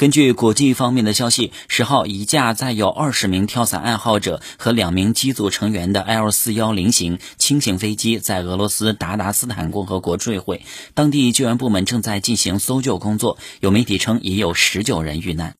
根据国际方面的消息十号一架载有二十名跳伞爱好者和两名机组成员的 l 四幺零型轻型飞机在俄罗斯达达斯坦共和国坠毁当地救援部门正在进行搜救工作有媒体称已有十九人遇难。